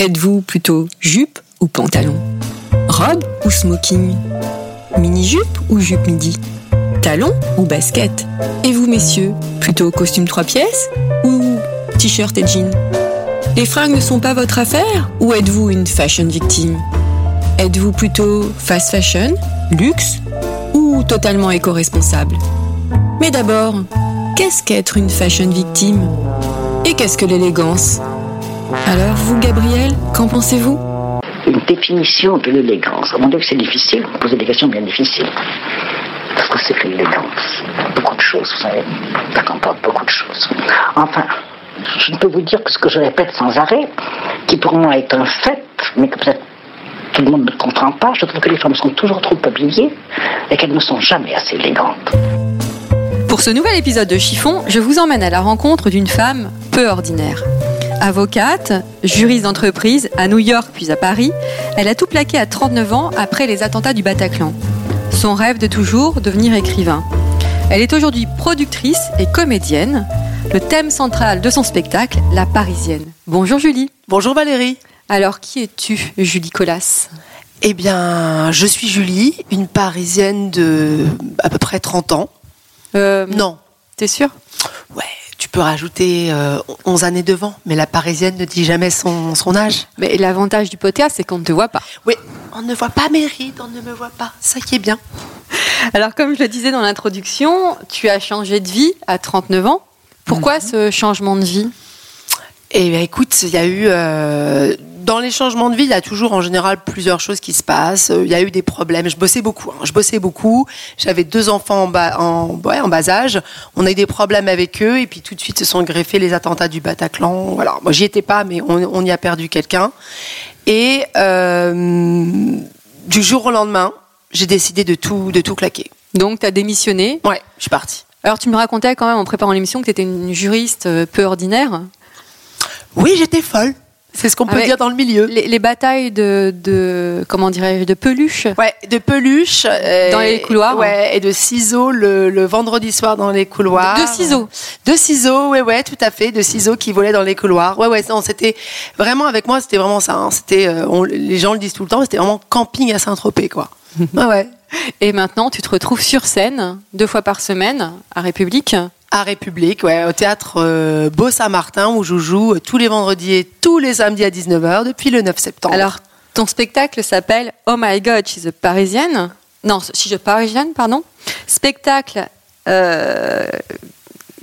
Êtes-vous plutôt jupe ou pantalon? Robe ou smoking? Mini-jupe ou jupe midi? Talon ou basket? Et vous, messieurs, plutôt costume trois pièces ou t-shirt et jean Les fringues ne sont pas votre affaire ou êtes-vous une fashion victime? Êtes-vous plutôt fast fashion, luxe ou totalement éco-responsable? Mais d'abord, qu'est-ce qu'être une fashion victime? Et qu'est-ce que l'élégance? Alors vous, Gabriel, qu'en pensez-vous? Une définition de l'élégance. Mon Dieu, que c'est difficile, vous posez des questions bien difficiles. Parce que c'est que l'élégance Beaucoup de choses, vous savez. Ça comporte beaucoup de choses. Enfin, je ne peux vous dire que ce que je répète sans arrêt, qui pour moi est un fait, mais que peut-être tout le monde ne comprend pas, je trouve que les femmes sont toujours trop habillées et qu'elles ne sont jamais assez élégantes. Pour ce nouvel épisode de Chiffon, je vous emmène à la rencontre d'une femme peu ordinaire. Avocate, juriste d'entreprise à New York puis à Paris, elle a tout plaqué à 39 ans après les attentats du Bataclan. Son rêve de toujours, devenir écrivain. Elle est aujourd'hui productrice et comédienne. Le thème central de son spectacle, la Parisienne. Bonjour Julie. Bonjour Valérie. Alors qui es-tu, Julie Colas Eh bien, je suis Julie, une Parisienne de à peu près 30 ans. euh, Non, T'es sûre? Ouais, tu peux rajouter euh, 11 années devant, mais la Parisienne ne dit jamais son, son âge. Mais l'avantage du podcast, c'est qu'on ne te voit pas. Oui, on ne voit pas Méride, on ne me voit pas, ça qui est bien. Alors, comme je le disais dans l'introduction, tu as changé de vie à 39 ans. Pourquoi ce changement de vie? Eh bien, écoute, il y a eu. euh, dans les changements de vie, il y a toujours en général plusieurs choses qui se passent. Euh, Il y a eu des problèmes. Je bossais beaucoup. hein. Je bossais beaucoup. J'avais deux enfants en bas, en, ouais, en bas âge. On a eu des problèmes avec eux. Et puis tout de suite se sont greffés les attentats du Bataclan. Voilà. Moi, j'y étais pas, mais on, on y a perdu quelqu'un. Et euh, du jour au lendemain, j'ai décidé de tout, de tout claquer. Donc, tu as démissionné. Ouais, je suis partie. Alors, tu me racontais quand même en préparant l'émission que tu étais une juriste euh, peu ordinaire. Oui, j'étais folle. C'est ce qu'on peut Avec dire dans le milieu. Les, les batailles de, de comment dirais-je, de peluches. Ouais, de peluches. euh, Dans les couloirs. Ouais, et de ciseaux le, le vendredi soir dans les couloirs. De ciseaux. De ciseaux, ouais, ouais, tout à fait. De ciseaux qui volaient dans les couloirs. Ouais, ouais, non, c'était vraiment avec moi, c'était vraiment ça. hein. C'était, euh, les gens le disent tout le temps, c'était vraiment camping à Saint-Tropez, quoi. ouais. Et maintenant, tu te retrouves sur scène deux fois par semaine à République. À République, ouais, au théâtre euh, Beau Saint-Martin, où je joue euh, tous les vendredis et tous les samedis à 19h depuis le 9 septembre. Alors, ton spectacle s'appelle Oh My God, she's a Parisienne. Non, she's a Parisienne, pardon. Spectacle euh,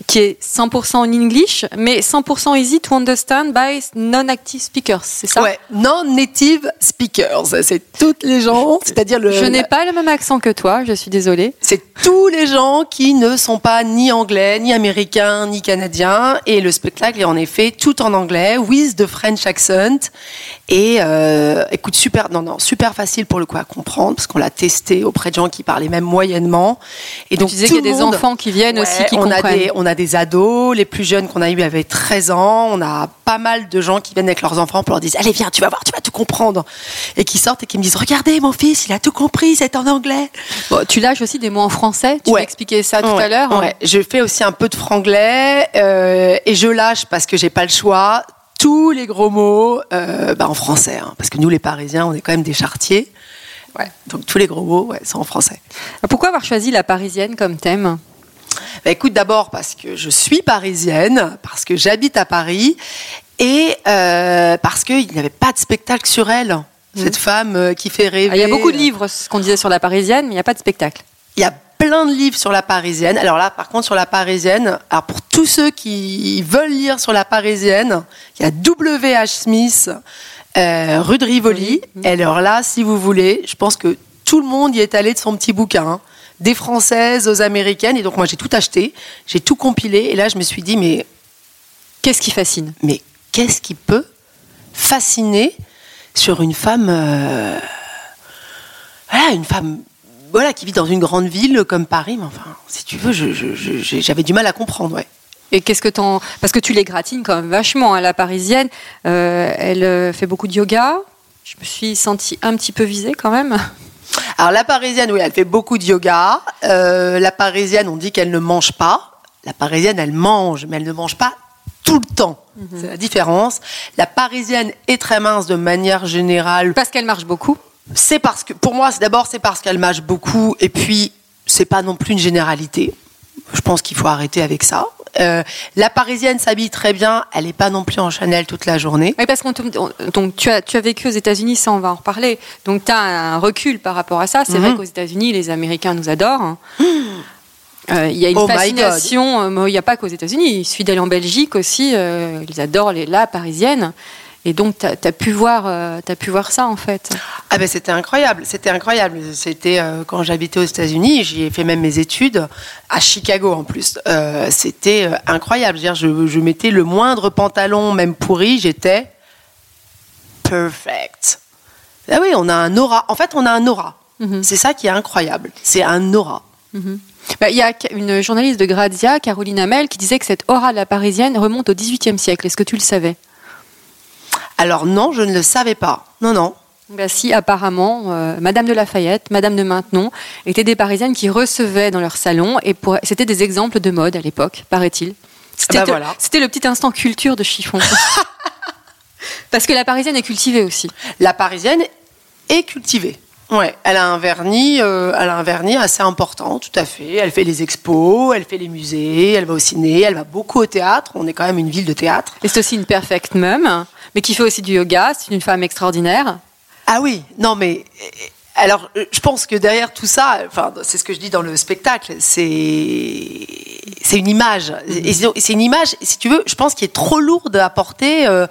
qui est 100% en English, mais 100% easy to understand by non-active speakers, c'est ça? Ouais, non-native speakers. C'est toutes les gens, c'est-à-dire le. Je n'ai pas le même accent que toi, je suis désolée. C'est tous les gens qui ne sont pas ni anglais, ni américains, ni canadiens. Et le spectacle est en effet tout en anglais, with the French accent. Et euh, écoute, super, non, non, super facile pour le coup à comprendre, parce qu'on l'a testé auprès de gens qui parlaient même moyennement. Et donc, tu disais qu'il y a des monde- enfants qui viennent aussi, qui on a comprennent. des, on a des ados, les plus jeunes qu'on a eu avaient 13 ans. On a pas mal de gens qui viennent avec leurs enfants pour leur dire Allez, viens, tu vas voir, tu vas tout comprendre. Et qui sortent et qui me disent Regardez, mon fils, il a tout compris, c'est en anglais. Bon, tu lâches aussi des mots en français, tu Ouais. m'expliquais ça tout Ouais, à l'heure. hein. ouais. Je fais aussi un peu de franglais euh, et je lâche parce que j'ai pas le choix tous les gros mots euh, bah, en français, hein, parce que nous les Parisiens, on est quand même des chartiers. Ouais, donc tous les gros mots ouais, sont en français. Pourquoi avoir choisi la Parisienne comme thème? Bah, écoute, d'abord parce que je suis parisienne, parce que j'habite à Paris et euh, parce qu'il n'y avait pas de spectacle sur elle. Cette femme euh, qui fait rêver. Ah, Il y a beaucoup de livres, ce qu'on disait sur la Parisienne, mais il n'y a pas de spectacle. Il y a plein de livres sur la Parisienne. Alors là, par contre, sur la Parisienne, alors pour tous ceux qui veulent lire sur la Parisienne, il y a W.H. Smith, euh, rue de Rivoli. Et alors là, si vous voulez, je pense que tout le monde y est allé de son petit bouquin. Des Françaises aux Américaines. Et donc, moi, j'ai tout acheté. J'ai tout compilé. Et là, je me suis dit, mais Qu'est-ce qui fascine? Mais qu'est-ce qui peut fasciner sur une femme, euh, voilà, une femme, voilà, qui vit dans une grande ville comme Paris? Mais enfin, si tu veux, j'avais du mal à comprendre, ouais. Et qu'est-ce que t'en. Parce que tu les gratines quand même vachement. hein, La parisienne, euh, elle euh, fait beaucoup de yoga. Je me suis sentie un petit peu visée quand même. Alors la parisienne, oui, elle fait beaucoup de yoga. Euh, la parisienne, on dit qu'elle ne mange pas. La parisienne, elle mange, mais elle ne mange pas tout le temps. C'est la différence. La parisienne est très mince de manière générale. Parce qu'elle marche beaucoup. C'est parce que, pour moi, d'abord c'est parce qu'elle mâche beaucoup, et puis c'est pas non plus une généralité. Je pense qu'il faut arrêter avec ça. Euh, la parisienne s'habille très bien, elle n'est pas non plus en Chanel toute la journée. Oui, parce on- donc tu as, tu as vécu aux États-Unis, ça on va en reparler. Donc tu as un recul par rapport à ça. C'est Mhm. vrai qu'aux États-Unis, les Américains nous adorent. hein. Euh, Il y a une Oh fascination, euh, mais il n'y a pas qu'aux États-Unis. Il suffit d'aller en Belgique aussi. ils adorent les, la parisienne. Et donc, tu as, pu voir, euh, t'as pu voir ça en fait. Ah ben c'était incroyable, c'était incroyable. C'était euh, quand j'habitais aux États-Unis, j'y ai fait même mes études à Chicago en plus. Euh, c'était incroyable. Je, veux dire, je, je mettais le moindre pantalon, même pourri, j'étais perfect. Ah oui, on a un aura. En fait, on a un aura. Mhm. C'est ça qui est incroyable. C'est un aura. Bah, Il y a une journaliste de Grazia, Caroline Hamel, qui disait que cette aura de la parisienne remonte au XVIIIe siècle. Est-ce que tu le savais? Alors non, je ne le savais pas. Non, non. Bah si, apparemment, euh, Madame de Lafayette, Madame de Maintenon étaient des Parisiennes qui recevaient dans leur salon et pour... c'était des exemples de mode à l'époque, paraît-il. C'était bah voilà. c'était le petit instant culture de chiffon. Parce que la Parisienne est cultivée aussi. La parisienne est cultivée. Ouais, elle a un vernis, euh, elle a un vernis assez important, tout à fait. Elle fait les expos, elle fait les musées, elle va au ciné, elle va beaucoup au théâtre. On est quand même une ville de théâtre. Et c'est aussi une perfect mum, mais qui fait aussi du yoga. C'est une femme extraordinaire. Ah oui, non mais euh, alors euh, je pense que derrière tout ça, enfin c'est ce que je dis dans le spectacle, c'est c'est une image. Et c'est c'est une image, si tu veux, je pense qui est trop lourde à porter euh,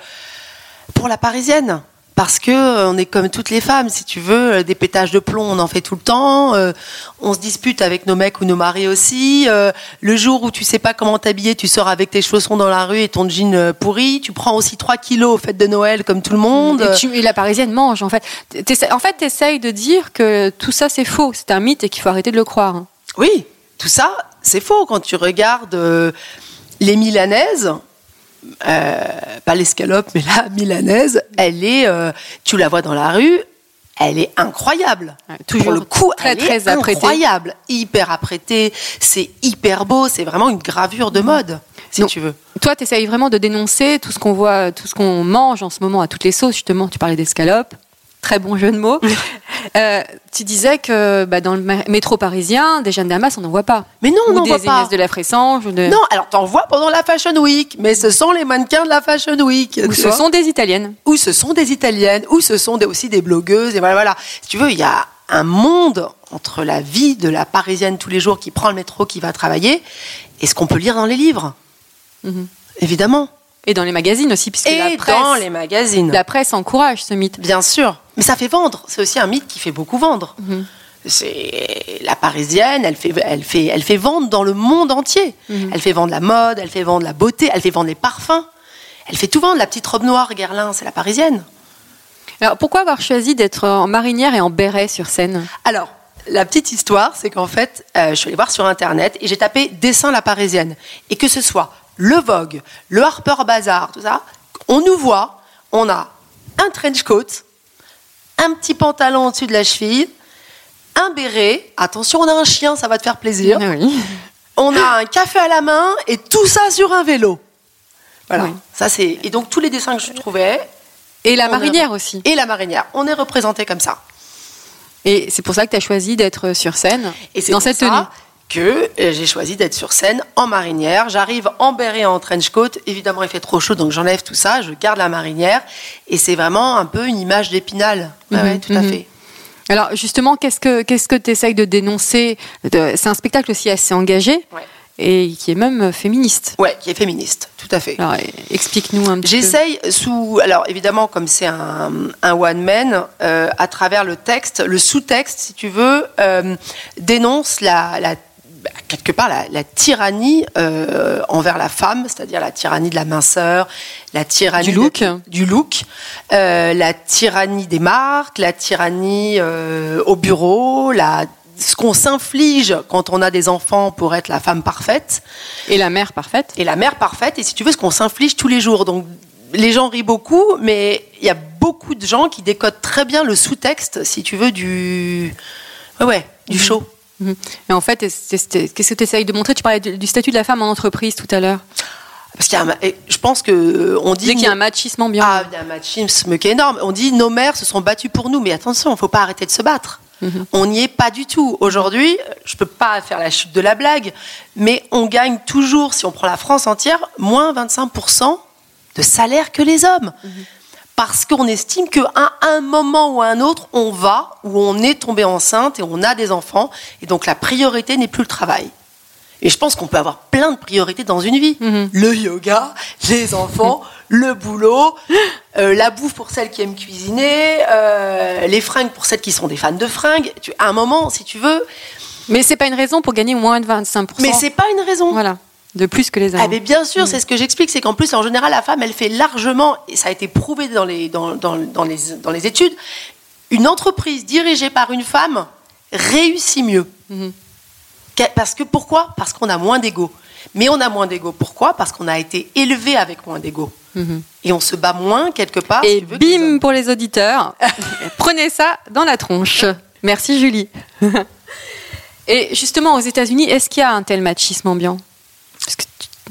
pour la parisienne. Parce que euh, on est comme toutes les femmes, si tu veux, euh, des pétages de plomb, on en fait tout le temps. euh, on se dispute avec nos mecs ou nos maris aussi. euh, le jour où tu sais pas comment t'habiller, tu sors avec tes chaussons dans la rue et ton jean euh, pourri. Tu prends aussi 3 kilos aux fêtes de Noël comme tout le monde. Et, tu- et la Parisienne mange, en fait. En fait, tu essayes de dire que tout ça, c'est faux. C'est un mythe et qu'il faut arrêter de le croire. hein. Oui, tout ça, c'est faux. Quand tu regardes euh, les Milanaises, pas l'escalope, mais la Milanaise, elle est, euh, tu la vois dans la rue, elle est incroyable. Ouais, toujours Pour le coup, très, elle très est apprêtée. incroyable, hyper apprêtée, c'est hyper beau, c'est vraiment une gravure de mode, si Donc, tu veux. Toi, tu essayes vraiment de dénoncer tout ce qu'on voit, tout ce qu'on mange en ce moment à toutes les sauces. Justement, tu parlais d'escalope. Très bon jeu de mots. Euh, tu disais que bah, dans le mé- métro parisien, des Jeanne Damas, on n'en voit pas. Mais non, on n'en voit pas. Inès de la Fressange. De- Non, alors t'en vois pendant la Fashion Week, mais ce sont les mannequins de la Fashion Week. ou ce sont des Italiennes. ou ce sont des italiennes, ou ce sont des- aussi des blogueuses, et voilà, voilà. Si tu veux, il y a un monde entre la vie de la parisienne tous les jours qui prend le métro, qui va travailler, et ce qu'on peut lire dans les livres. Mhm. Évidemment. Et dans les magazines aussi, puisque Et la presse, dans les magazines. la presse encourage ce mythe. Bien sûr. Mais ça fait vendre. C'est aussi un mythe qui fait beaucoup vendre. Mhm. C'est la parisienne, elle fait, elle fait, elle fait vendre dans le monde entier. Mhm. Elle fait vendre la mode, elle fait vendre la beauté, elle fait vendre les parfums. Elle fait tout vendre. La petite robe noire, Guerlain, c'est la parisienne. Alors, pourquoi avoir choisi d'être en marinière et en béret sur scène? Alors, la petite histoire, c'est qu'en fait, euh, je suis allée voir sur Internet et j'ai tapé dessin la parisienne. Et que ce soit le Vogue, le Harper Bazaar, tout ça, on nous voit, on a un trench coat, un petit pantalon au-dessus de la cheville, un béret. Attention, on a un chien, ça va te faire plaisir. Ah Oui. On a un café à la main et tout ça sur un vélo. Voilà. Oui. Ça c'est et donc tous les dessins que je trouvais Et la marinière aussi. et la marinière, on est représenté comme ça. Et c'est pour ça que tu as choisi d'être sur scène Et dans pour cette ça tenue. Que euh, j'ai choisi d'être sur scène en marinière. J'arrive en béret et en trench coat. Évidemment, il fait trop chaud, donc j'enlève tout ça. Je garde la marinière. Et c'est vraiment un peu une image d'épinal. Ouais, tout à mhm. fait. Alors justement, qu'est-ce que qu'est-ce que tu essayes de dénoncer C'est un spectacle aussi assez engagé Ouais. et qui est même féministe. Ouais, qui est féministe, tout à fait. Alors euh, explique-nous un petit peu. J'essaye sous. Alors évidemment, comme c'est un, un one man, euh, à travers le texte, le sous-texte, si tu veux, euh, dénonce la, la quelque part la, la tyrannie euh, envers la femme, c'est-à-dire la tyrannie de la minceur, la tyrannie Du look. de- du look, euh, la tyrannie des marques, la tyrannie euh, au bureau, la ce qu'on s'inflige quand on a des enfants pour être la femme parfaite Et la mère parfaite. et la mère parfaite, et si tu veux, ce qu'on s'inflige tous les jours. Donc, les gens rient beaucoup, mais il y a beaucoup de gens qui décodent très bien le sous-texte, si tu veux, du. Ouais, ouais, du show. Mhm. Et en fait, qu'est-ce que tu essayes de montrer? Tu parlais du statut de la femme en entreprise tout à l'heure. Parce qu'il y a un je pense que on Tu dit qu'il y a un machisme ambiant? Ah, il y a un machisme qui est énorme. On dit nos mères se sont battues pour nous, mais attention, il faut pas arrêter de se battre. On n'y est pas du tout. Aujourd'hui, je peux pas faire la chute de la blague, mais on gagne toujours, si on prend la France entière, moins 25% de salaire que les hommes. Parce qu'on estime qu'à un moment ou à un autre, on va, ou on est tombé enceinte et on a des enfants, et donc la priorité n'est plus le travail. Et je pense qu'on peut avoir plein de priorités dans une vie. Le yoga, les enfants, le boulot, euh, la bouffe pour celles qui aiment cuisiner, euh, les fringues pour celles qui sont des fans de fringues. Tu, à un moment, si tu veux, Mais c'est pas une raison pour gagner moins de 25%. mais c'est pas une raison. Voilà. De plus que les hommes. Ah, mais bien sûr, c'est ce que j'explique, c'est qu'en plus, en général, la femme, elle fait largement, et ça a été prouvé dans les, dans, dans- dans les, dans les études, une entreprise dirigée par une femme réussit mieux. Qu'elle- Parce que pourquoi? Parce qu'on a moins d'ego. Mais on a moins d'ego. Pourquoi? Parce qu'on a été élevé avec moins d'ego. Et on se bat moins quelque part. si Et tu veux, que les bim pour les auditeurs. Prenez ça dans la tronche. Merci Julie. Et justement, aux États-Unis, est-ce qu'il y a un tel machisme ambiant?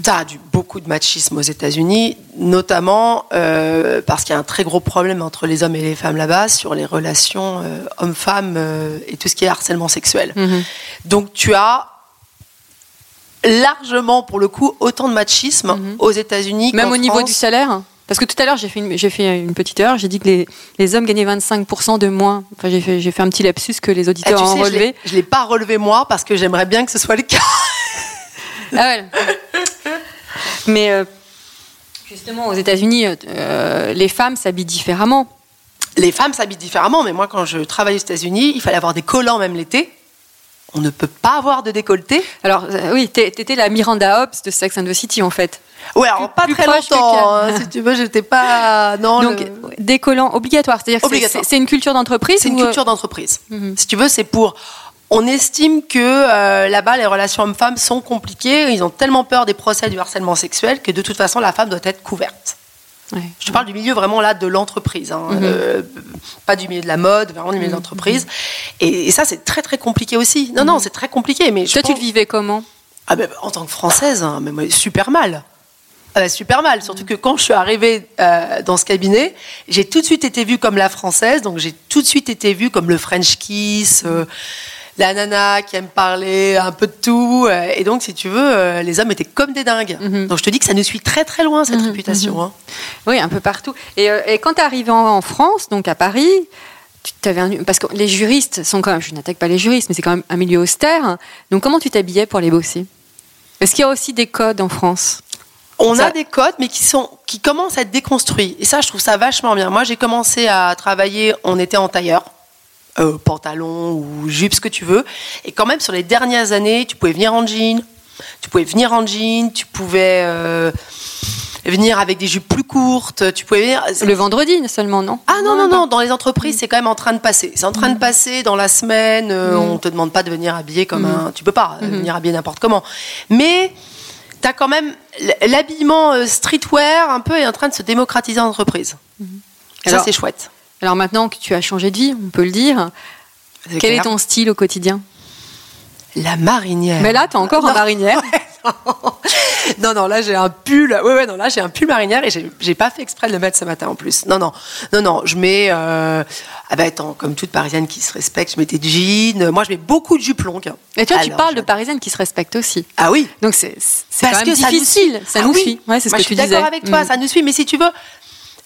T'as du, beaucoup de machisme aux États-Unis, notamment euh, parce qu'il y a un très gros problème entre les hommes et les femmes là-bas sur les relations euh, hommes-femmes euh, et tout ce qui est harcèlement sexuel. Mhm. Donc tu as largement, pour le coup, autant de machisme aux États-Unis Même qu'en au niveau France. du salaire Parce que tout à l'heure, j'ai fait, une, j'ai fait une petite erreur. J'ai dit que les, les hommes gagnaient 25% de moins. Enfin, j'ai fait, j'ai fait un petit lapsus que les Ah, auditeurs tu ont sais, je relevé. l'ai- l'ai pas relevé moi parce que j'aimerais bien que ce soit le cas. Ah ouais. Mais euh, justement, aux États-Unis, euh, les femmes s'habillent différemment. Les femmes s'habillent différemment, mais moi, quand je travaille aux États-Unis, il fallait avoir des collants même l'été. On ne peut pas avoir de décolleté. Alors, euh, oui, t'étais la Miranda Hobbs de Sex and the City, en fait. Ouais, alors pas très longtemps. Hein, si tu veux, j'étais pas. Non, Donc, le- des collants obligatoires. C'est-à-dire que c'est- une culture d'entreprise c'est une ou, euh, culture d'entreprise. Si tu veux, c'est pour. On estime que euh, là-bas, les relations hommes-femmes sont compliquées. Ils ont tellement peur des procès du harcèlement sexuel que de toute façon, la femme doit être couverte. ouais. Je te parle du milieu vraiment là de l'entreprise, hein, euh, pas du milieu de la mode, vraiment du milieu de l'entreprise. Et, et ça, c'est très très compliqué aussi. Non, non, c'est très compliqué. Mais je Toi, tu le vivais comment? Ah ben, en tant que française, hein, mais moi, super mal. Ah ben, super mal. Surtout que quand je suis arrivée euh, dans ce cabinet, j'ai tout de suite été vue comme la française, donc j'ai tout de suite été vue comme le French kiss, euh, la nana qui aime parler un peu de tout. euh, et donc, si tu veux, euh, les hommes étaient comme des dingues. Donc, je te dis que ça nous suit très très loin cette réputation. hein. Oui, un peu partout. Et, euh, et quand tu es arrivé en, en France, donc à Paris, tu t'avais un- parce que les juristes sont quand même, je n'attaque pas les juristes, mais c'est quand même un milieu austère. Donc comment tu t'habillais pour les bosser? Est-ce qu'il y a aussi des codes en France? On Ça- a des codes, mais qui, sont, qui commencent à être déconstruits. Et ça, je trouve ça vachement bien. Moi, j'ai commencé à travailler, on était en tailleur, euh, pantalon ou jupe, ce que tu veux. Et quand même, sur les dernières années, tu pouvais venir en jean, tu pouvais venir en jean, tu pouvais euh, venir avec des jupes plus courtes, tu pouvais venir... Le vendredi seulement, non? Ah non, non, non, dans les entreprises, c'est quand même en train de passer. C'est en train de passer dans la semaine. euh, On te demande pas de venir habillé comme un. Tu peux pas euh, venir habillé n'importe comment. Mais tu as quand même. L'habillement streetwear, un peu, est en train de se démocratiser en entreprise. Et ça, c'est chouette. Alors maintenant que tu as changé de vie, on peut le dire, quel clair. est ton style au quotidien? La marinière. Mais là, tu es encore en Non. marinière. non, non, là j'ai un pull. Ouais, ouais, non, là j'ai un pull marinière et j'ai pas fait exprès de le mettre ce matin en plus. Non, non, non, non, je mets. Euh, ah ben attends, comme toute parisienne qui se respecte, je mets des jeans. Moi, je mets beaucoup de jupes longues. Et tu vois, tu parles je- de parisienne qui se respecte aussi. Ah oui. Donc c'est quand même que ça nous difficile. suit. Ça Ah nous oui. suit. Ouais, c'est ce Moi, que je tu suis disais. d'accord avec toi, Mm. ça nous suit. Mais si tu veux,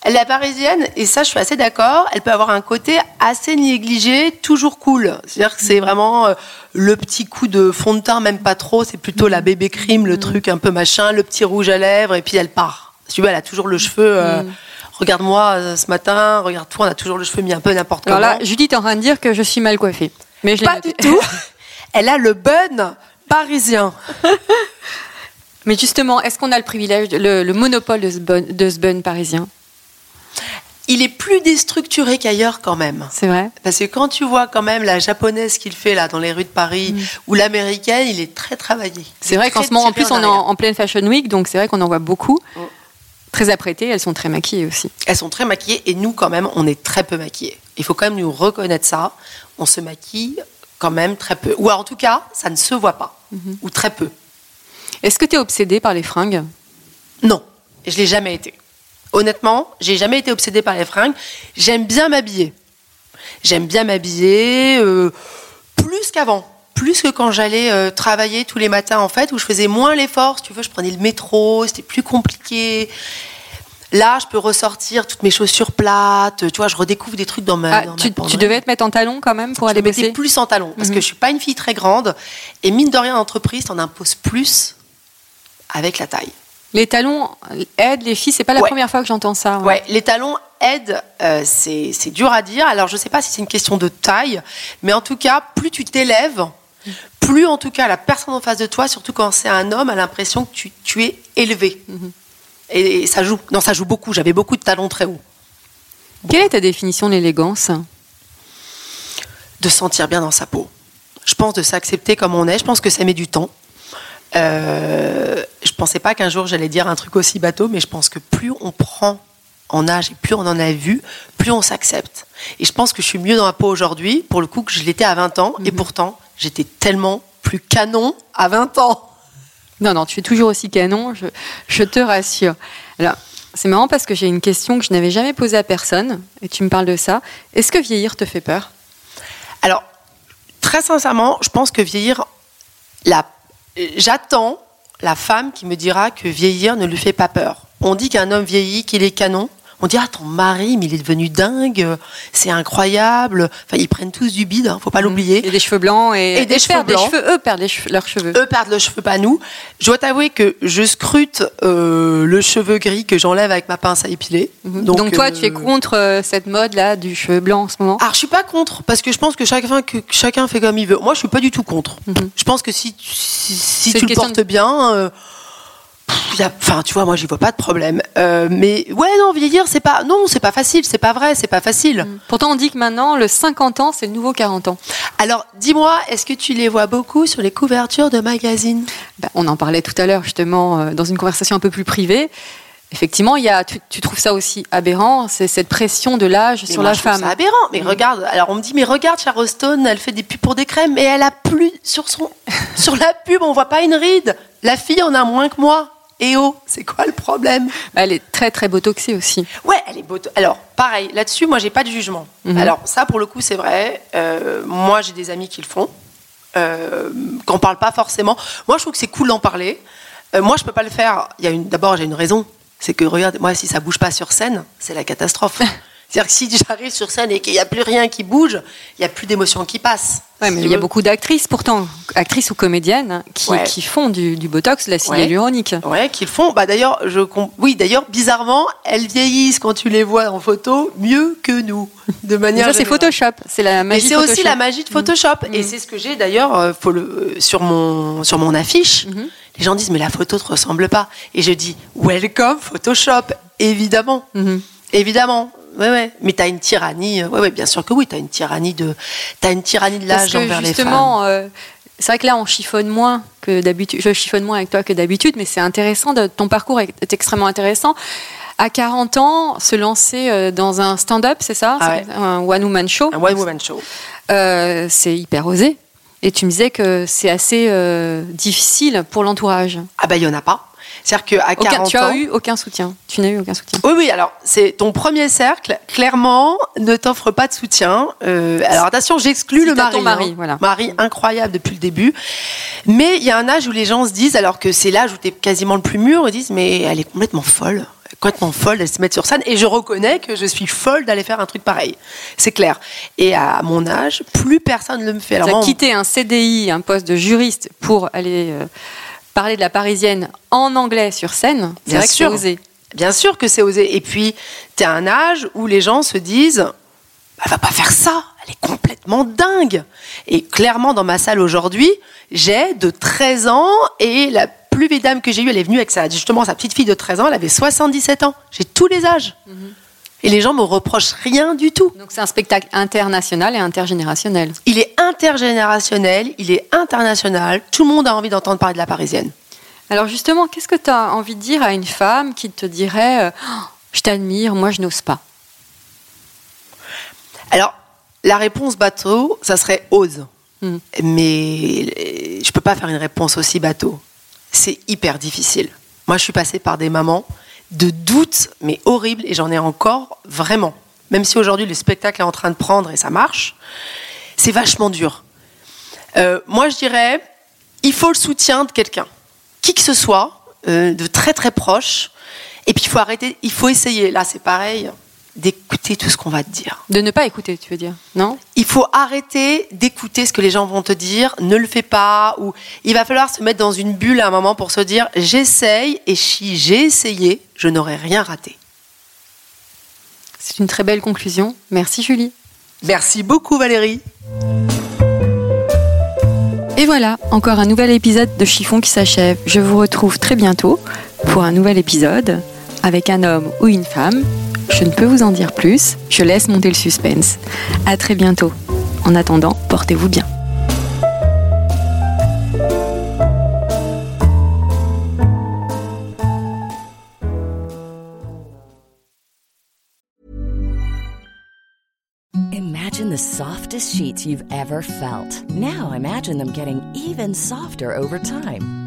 la parisienne, et ça, je suis assez d'accord, elle peut avoir un côté assez négligé, toujours cool. C'est-à-dire que c'est vraiment euh, le petit coup de fond de teint, même pas trop. C'est plutôt la bébé crime, le truc un peu machin, le petit rouge à lèvres, et puis elle part. Tu veux, elle a toujours le cheveu. euh, Mm. Regarde-moi euh, ce matin, regarde-toi, on a toujours le cheveu mis un peu n'importe comment. Alors là, Judith est en train de dire que je suis mal coiffée. Mais je pas du tout. Elle a le bun parisien. Mais justement, est-ce qu'on a le privilège, le, le monopole de ce, bun, de ce bun parisien? Il est plus déstructuré qu'ailleurs quand même. C'est vrai Parce que quand tu vois quand même la japonaise qu'il fait là dans les rues de Paris ou l'américaine, il est très travaillé. C'est vrai qu'en ce moment, en plus, on est en, en pleine Fashion Week, donc c'est vrai qu'on en voit beaucoup. Très apprêtées, elles sont très maquillées aussi. Elles sont très maquillées et nous quand même, on est très peu maquillés. Il faut quand même nous reconnaître ça. On se maquille quand même très peu. Ou en tout cas, ça ne se voit pas. Ou très peu. Est-ce que tu es obsédée par les fringues? Non, je l'ai jamais été. Honnêtement, j'ai jamais été obsédée par les fringues. J'aime bien m'habiller. J'aime bien m'habiller euh, plus qu'avant. Plus que quand j'allais euh, travailler tous les matins, en fait, où je faisais moins l'effort. Si tu veux, je prenais le métro, c'était plus compliqué. Là, je peux ressortir toutes mes chaussures plates. Tu vois, je redécouvre des trucs dans ma. Ah, dans ma tu, tu penderie. devais te mettre en talons quand même pour je aller bosser plus en talons parce Mhm. que je suis pas une fille très grande et mine de rien en entreprise t'en imposes plus avec la taille. Les talons aident les filles, c'est pas la Ouais. première fois que j'entends ça. Ouais, les talons aident, euh, c'est c'est dur à dire. Alors je sais pas si c'est une question de taille, mais en tout cas plus tu t'élèves, plus en tout cas la personne en face de toi, surtout quand c'est un homme, a l'impression que tu, tu es élevé. et, et ça joue. Non, ça joue beaucoup. J'avais beaucoup de talons très hauts. Quelle est ta définition de l'élégance? De se sentir bien dans sa peau. Je pense de s'accepter comme on est. Je pense que ça met du temps. Euh, je pensais pas qu'un jour j'allais dire un truc aussi bateau, mais je pense que plus on prend en âge et plus on en a vu, plus on s'accepte. Et je pense que je suis mieux dans ma peau aujourd'hui, pour le coup, que je l'étais à 20 ans. Et pourtant, j'étais tellement plus canon à 20 ans. Non, non, tu es toujours aussi canon, je, je te rassure. Alors, c'est marrant parce que j'ai une question que je n'avais jamais posée à personne, et tu me parles de ça. Est-ce que vieillir te fait peur? Alors, très sincèrement, je pense que vieillir, la, j'attends la femme qui me dira que vieillir ne lui fait pas peur. On dit qu'un homme vieillit, qu'il est canon. On dit, ah, ton mari, mais il est devenu dingue, c'est incroyable. Enfin, ils prennent tous du bide, hein, faut pas l'oublier. Et des cheveux blancs et, Et des cheveux perdent blancs. Les cheveux, eux perdent les cheveux- leurs cheveux. Eux perdent le cheveu, pas nous. Je dois t'avouer que je scrute euh, le cheveu gris que j'enlève avec ma pince à épiler. Mhm. Donc, toi, euh, tu es contre euh, cette mode-là du cheveu blanc en ce moment? Alors, je suis pas contre, parce que je pense que chacun, que chacun fait comme il veut. Moi, je suis pas du tout contre. Mhm. Je pense que si, tu- si, tu le portes de- bien, enfin, tu vois, moi, j'y vois pas de problème. Euh, mais ouais, non, vieillir, c'est pas, non, c'est pas facile, c'est pas vrai, c'est pas facile. Pourtant, on dit que maintenant, le 50 ans, c'est le nouveau 40 ans. Alors, dis-moi, est-ce que tu les vois beaucoup sur les couvertures de magazines? Ben, on en parlait tout à l'heure, justement, euh, dans une conversation un peu plus privée. Effectivement, il y a, tu, tu trouves ça aussi aberrant, c'est cette pression de l'âge sur moi, la je trouve femme. Ça aberrant. Mais regarde, alors on me dit, mais regarde Sharon Stone, elle fait des pubs pour des crèmes, mais elle a plus sur son, sur la pub, on voit pas une ride. La fille en a moins que moi. Et oh, c'est quoi le problème? Elle est très, très botoxée aussi. Ouais, elle est beau. Alors, pareil, là-dessus, moi, j'ai pas de jugement. Mhm. Alors, ça, pour le coup, c'est vrai. Euh, moi, j'ai des amis qui le font, euh, qu'on parle pas forcément. Moi, je trouve que c'est cool d'en parler. Euh, moi, je peux pas le faire. Il y a une. D'abord, j'ai une raison. C'est que regarde, moi, si ça bouge pas sur scène, c'est la catastrophe. C'est-à-dire que si j'arrive sur scène et qu'il n'y a plus rien qui bouge, il n'y a plus d'émotion qui passe. Ouais, mais il y a beaucoup d'actrices, pourtant, actrices ou comédiennes, qui, Ouais. qui font du, du botox, de l'acide Ouais. hyaluronique. Ouais, qu'ils font. Bah d'ailleurs, je oui, d'ailleurs, bizarrement, elles vieillissent quand tu les vois en photo mieux que nous, de Mais manière. ça, c'est. Photoshop. C'est la magie c'est aussi la magie de Photoshop. Et c'est ce que j'ai d'ailleurs euh, euh, sur, mon, sur mon affiche. Mhm. Les gens disent, mais la photo ne te ressemble pas. Et je dis, welcome Photoshop, évidemment. Mhm. Évidemment. Ouais, ouais. Mais tu as une tyrannie. euh, Ouais, ouais, bien sûr que oui. Tu as une tyrannie de, t'as une tyrannie de l'âge envers les femmes. justement, euh, c'est vrai que là, on chiffonne moins que d'habitude. Je chiffonne moins avec toi que d'habitude, mais c'est intéressant. de- ton parcours est, extrêmement intéressant. À 40 ans, se lancer euh, dans un stand-up, c'est ça? Ah Un one-woman show. Un one woman show. Euh, c'est hyper osé. Et tu me disais que c'est assez euh, difficile pour l'entourage. Ah, bah, il n'y en a pas. C'est-à-dire qu'à Aucun- 40 Tu ans. as eu aucun soutien. Tu n'as eu aucun soutien. Oui, oui, alors c'est ton premier cercle, clairement, ne t'offre pas de soutien. Euh, alors attention, j'exclus le mari. ton mari, hein. voilà. Mari incroyable depuis le début. Mais il y a un âge où les gens se disent, alors que c'est l'âge où tu es quasiment le plus mûr, ils disent, mais elle est complètement folle. Complètement folle d'aller se mettre sur scène. Et je reconnais que je suis folle d'aller faire un truc pareil. C'est clair. Et à mon âge, plus personne ne le me fait. Alors Tu as on- quitté un CDI, un poste de juriste, pour aller euh, parler de la parisienne en anglais sur scène. C'est vrai que c'est osé. Bien sûr que c'est osé. Et puis, tu as un âge où les gens se disent Elle va pas faire ça, elle est complètement dingue. Et clairement, dans ma salle aujourd'hui, j'ai de 13 ans et la plus vieille dame que j'ai eue, elle est venue avec sa, justement sa petite fille de 13 ans, elle avait 77 ans. J'ai tous les âges. Et les gens me reprochent rien du tout. Donc c'est un spectacle international et intergénérationnel. Il est intergénérationnel, il est international. Tout le monde a envie d'entendre parler de la Parisienne. Alors justement, qu'est-ce que tu as envie de dire à une femme qui te dirait euh, Oh, Je t'admire, moi je n'ose pas? Alors, la réponse bateau, ça serait ose. Mm. Mais euh, je peux pas faire une réponse aussi bateau. C'est hyper difficile. Moi, je suis passée par des mamans de doutes, mais horribles, et j'en ai encore vraiment. Même si aujourd'hui le spectacle est en train de prendre et ça marche, c'est vachement dur. Euh, moi, je dirais, il faut le soutien de quelqu'un, qui que ce soit, euh, de très très proche. Et puis il faut arrêter, il faut essayer. Là, c'est pareil, d'écouter tout ce qu'on va te dire. De ne pas écouter, tu veux dire Non? Il faut arrêter d'écouter ce que les gens vont te dire, ne le fais pas, ou il va falloir se mettre dans une bulle à un moment pour se dire j'essaye, et si j'ai essayé, je n'aurai rien raté. C'est une très belle conclusion. Merci Julie. Merci beaucoup Valérie. Et voilà, encore un nouvel épisode de Chiffon qui s'achève. Je vous retrouve très bientôt pour un nouvel épisode avec un homme ou une femme. Je ne peux vous en dire plus, je laisse monter le suspense. À très bientôt. En attendant, portez-vous bien. Imagine the softest sheets you've ever felt. Now imagine them getting even softer over time.